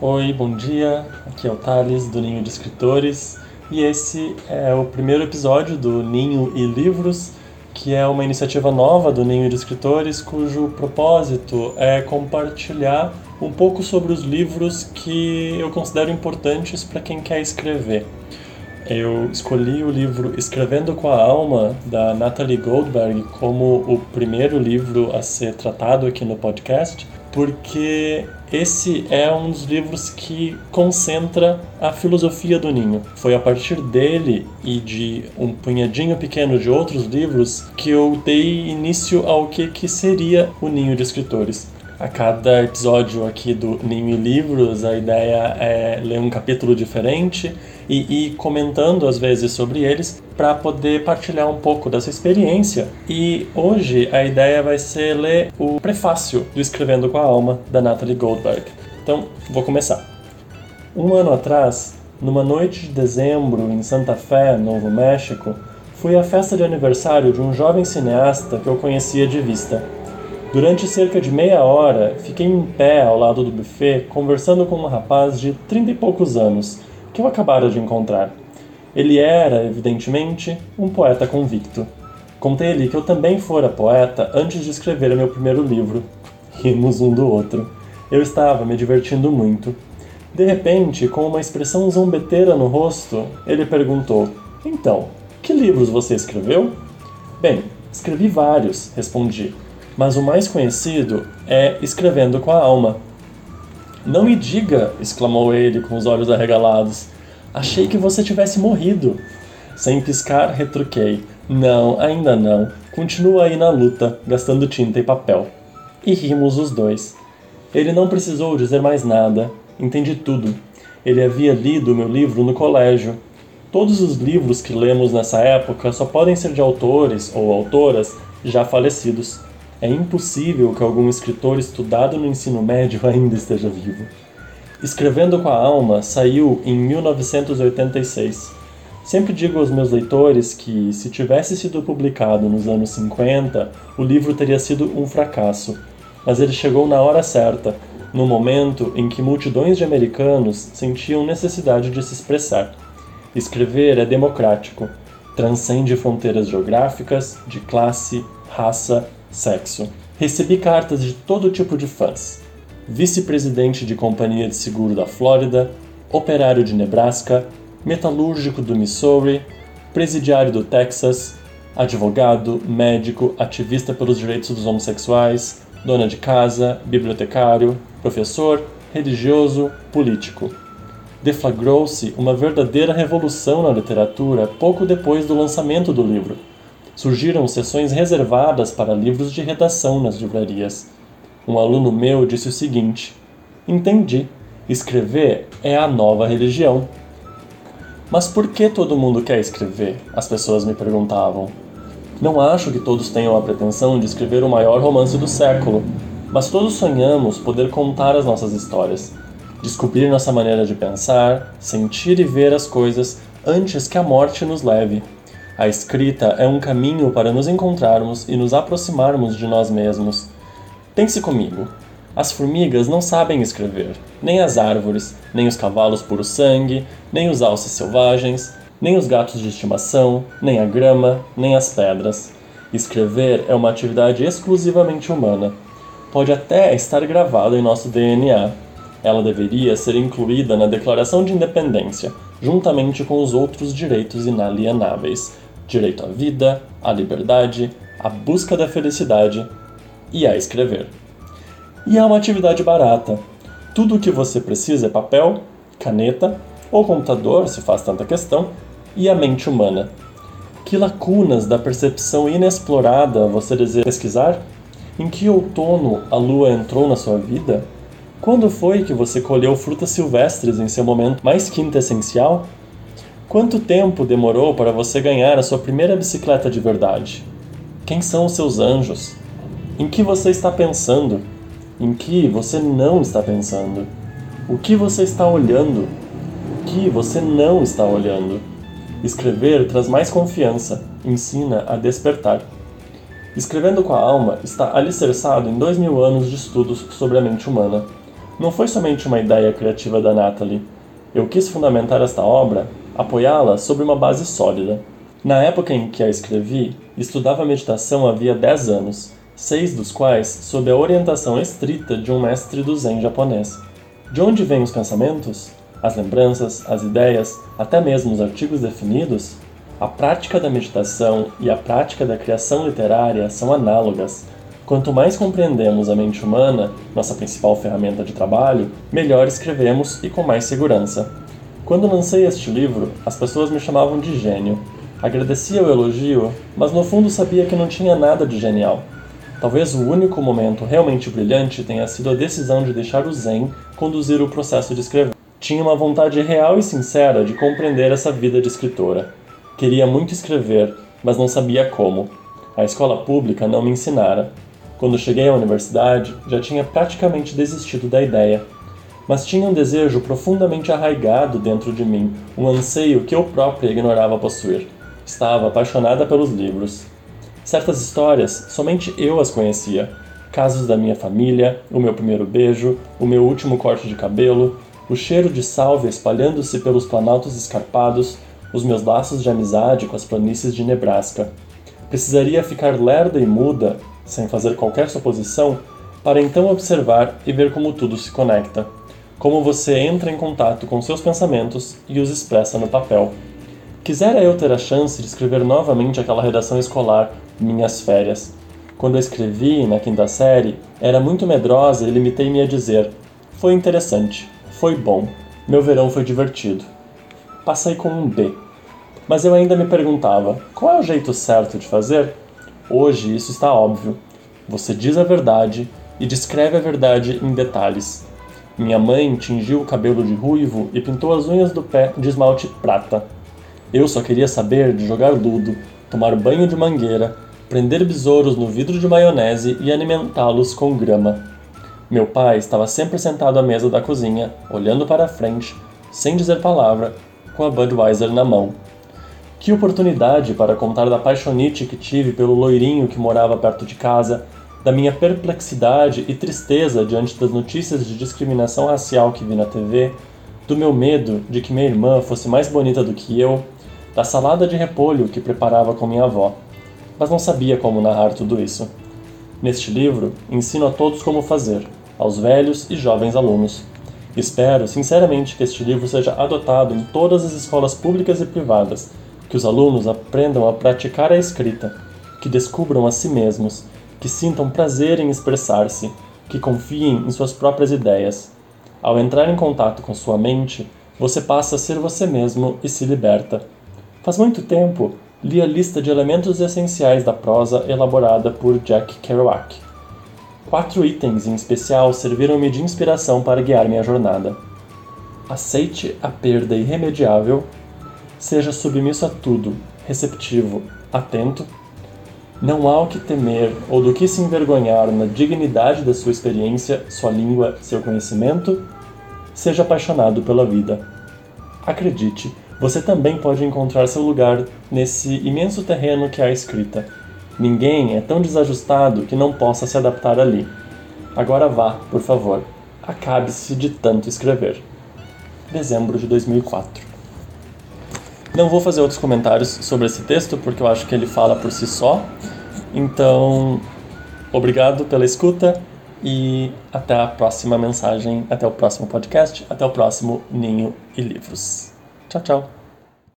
Oi, bom dia. Aqui é o Thales do Ninho de Escritores e esse é o primeiro episódio do Ninho e Livros, que é uma iniciativa nova do Ninho de Escritores cujo propósito é compartilhar um pouco sobre os livros que eu considero importantes para quem quer escrever. Eu escolhi o livro Escrevendo com a Alma, da Natalie Goldberg, como o primeiro livro a ser tratado aqui no podcast, porque esse é um dos livros que concentra a filosofia do Ninho. Foi a partir dele e de um punhadinho pequeno de outros livros que eu dei início ao que, que seria o Ninho de Escritores. A cada episódio aqui do Ninho e Livros, a ideia é ler um capítulo diferente e ir comentando às vezes sobre eles para poder partilhar um pouco dessa experiência. E hoje a ideia vai ser ler o prefácio do Escrevendo com a Alma, da Natalie Goldberg. Então, vou começar. Um ano atrás, numa noite de dezembro em Santa Fé, Novo México, fui à festa de aniversário de um jovem cineasta que eu conhecia de vista. Durante cerca de meia hora, fiquei em pé ao lado do buffet conversando com um rapaz de trinta e poucos anos que eu acabara de encontrar. Ele era, evidentemente, um poeta convicto. Contei-lhe que eu também fora poeta antes de escrever meu primeiro livro. Rimos um do outro. Eu estava me divertindo muito. De repente, com uma expressão zombeteira no rosto, ele perguntou: Então, que livros você escreveu? Bem, escrevi vários, respondi mas o mais conhecido é Escrevendo com a Alma. Não me diga! exclamou ele com os olhos arregalados. Achei que você tivesse morrido. Sem piscar, retruquei. Não, ainda não. Continua aí na luta, gastando tinta e papel. E rimos os dois. Ele não precisou dizer mais nada. Entendi tudo. Ele havia lido meu livro no colégio. Todos os livros que lemos nessa época só podem ser de autores ou autoras já falecidos. É impossível que algum escritor estudado no ensino médio ainda esteja vivo. Escrevendo com a Alma saiu em 1986. Sempre digo aos meus leitores que, se tivesse sido publicado nos anos 50, o livro teria sido um fracasso. Mas ele chegou na hora certa, no momento em que multidões de americanos sentiam necessidade de se expressar. Escrever é democrático, transcende fronteiras geográficas, de classe, raça Sexo. Recebi cartas de todo tipo de fãs. Vice-presidente de companhia de seguro da Flórida, operário de Nebraska, metalúrgico do Missouri, presidiário do Texas, advogado, médico, ativista pelos direitos dos homossexuais, dona de casa, bibliotecário, professor, religioso, político. Deflagrou-se uma verdadeira revolução na literatura pouco depois do lançamento do livro surgiram sessões reservadas para livros de redação nas livrarias. Um aluno meu disse o seguinte: Entendi, escrever é a nova religião. Mas por que todo mundo quer escrever? As pessoas me perguntavam. Não acho que todos tenham a pretensão de escrever o maior romance do século, mas todos sonhamos poder contar as nossas histórias, descobrir nossa maneira de pensar, sentir e ver as coisas antes que a morte nos leve. A escrita é um caminho para nos encontrarmos e nos aproximarmos de nós mesmos. Pense comigo. As formigas não sabem escrever, nem as árvores, nem os cavalos puro sangue, nem os alces selvagens, nem os gatos de estimação, nem a grama, nem as pedras. Escrever é uma atividade exclusivamente humana. Pode até estar gravada em nosso DNA. Ela deveria ser incluída na Declaração de Independência, juntamente com os outros direitos inalienáveis, direito à vida, à liberdade, à busca da felicidade e a escrever. E é uma atividade barata. Tudo o que você precisa é papel, caneta ou computador, se faz tanta questão, e a mente humana. Que lacunas da percepção inexplorada você deseja pesquisar? Em que outono a lua entrou na sua vida? Quando foi que você colheu frutas silvestres em seu momento mais quintessencial? Quanto tempo demorou para você ganhar a sua primeira bicicleta de verdade? Quem são os seus anjos? Em que você está pensando? Em que você não está pensando? O que você está olhando? O que você não está olhando? Escrever traz mais confiança, ensina a despertar. Escrevendo com a alma está alicerçado em dois mil anos de estudos sobre a mente humana. Não foi somente uma ideia criativa da Natalie. Eu quis fundamentar esta obra, apoiá-la sobre uma base sólida. Na época em que a escrevi, estudava meditação havia 10 anos, seis dos quais sob a orientação estrita de um mestre do Zen japonês. De onde vêm os pensamentos? As lembranças, as ideias, até mesmo os artigos definidos? A prática da meditação e a prática da criação literária são análogas. Quanto mais compreendemos a mente humana, nossa principal ferramenta de trabalho, melhor escrevemos e com mais segurança. Quando lancei este livro, as pessoas me chamavam de gênio. Agradecia o elogio, mas no fundo sabia que não tinha nada de genial. Talvez o único momento realmente brilhante tenha sido a decisão de deixar o Zen conduzir o processo de escrever. Tinha uma vontade real e sincera de compreender essa vida de escritora. Queria muito escrever, mas não sabia como. A escola pública não me ensinara. Quando cheguei à universidade, já tinha praticamente desistido da ideia. Mas tinha um desejo profundamente arraigado dentro de mim, um anseio que eu própria ignorava possuir. Estava apaixonada pelos livros. Certas histórias, somente eu as conhecia. Casos da minha família, o meu primeiro beijo, o meu último corte de cabelo, o cheiro de salve espalhando-se pelos planaltos escarpados, os meus laços de amizade com as planícies de Nebraska. Precisaria ficar lerda e muda, sem fazer qualquer suposição, para então observar e ver como tudo se conecta, como você entra em contato com seus pensamentos e os expressa no papel. Quisera eu ter a chance de escrever novamente aquela redação escolar, Minhas Férias. Quando eu escrevi, na quinta série, era muito medrosa e limitei-me a dizer: Foi interessante, foi bom, meu verão foi divertido. Passei com um B. Mas eu ainda me perguntava: qual é o jeito certo de fazer? Hoje isso está óbvio. Você diz a verdade e descreve a verdade em detalhes. Minha mãe tingiu o cabelo de ruivo e pintou as unhas do pé de esmalte prata. Eu só queria saber de jogar ludo, tomar banho de mangueira, prender besouros no vidro de maionese e alimentá-los com grama. Meu pai estava sempre sentado à mesa da cozinha, olhando para a frente, sem dizer palavra, com a Budweiser na mão. Que oportunidade para contar da paixonite que tive pelo loirinho que morava perto de casa, da minha perplexidade e tristeza diante das notícias de discriminação racial que vi na TV, do meu medo de que minha irmã fosse mais bonita do que eu da salada de repolho que preparava com minha avó, mas não sabia como narrar tudo isso. Neste livro, ensino a todos como fazer, aos velhos e jovens alunos. Espero, sinceramente, que este livro seja adotado em todas as escolas públicas e privadas, que os alunos aprendam a praticar a escrita, que descubram a si mesmos, que sintam prazer em expressar-se, que confiem em suas próprias ideias. Ao entrar em contato com sua mente, você passa a ser você mesmo e se liberta. Faz muito tempo li a lista de elementos essenciais da prosa elaborada por Jack Kerouac. Quatro itens em especial serviram-me de inspiração para guiar minha jornada. Aceite a perda irremediável, seja submisso a tudo, receptivo, atento. Não há o que temer ou do que se envergonhar na dignidade da sua experiência, sua língua, seu conhecimento. Seja apaixonado pela vida. Acredite, você também pode encontrar seu lugar nesse imenso terreno que é a escrita. Ninguém é tão desajustado que não possa se adaptar ali. Agora vá, por favor. Acabe-se de tanto escrever. Dezembro de 2004. Não vou fazer outros comentários sobre esse texto porque eu acho que ele fala por si só. Então, obrigado pela escuta e até a próxima mensagem, até o próximo podcast, até o próximo Ninho e Livros. 再见。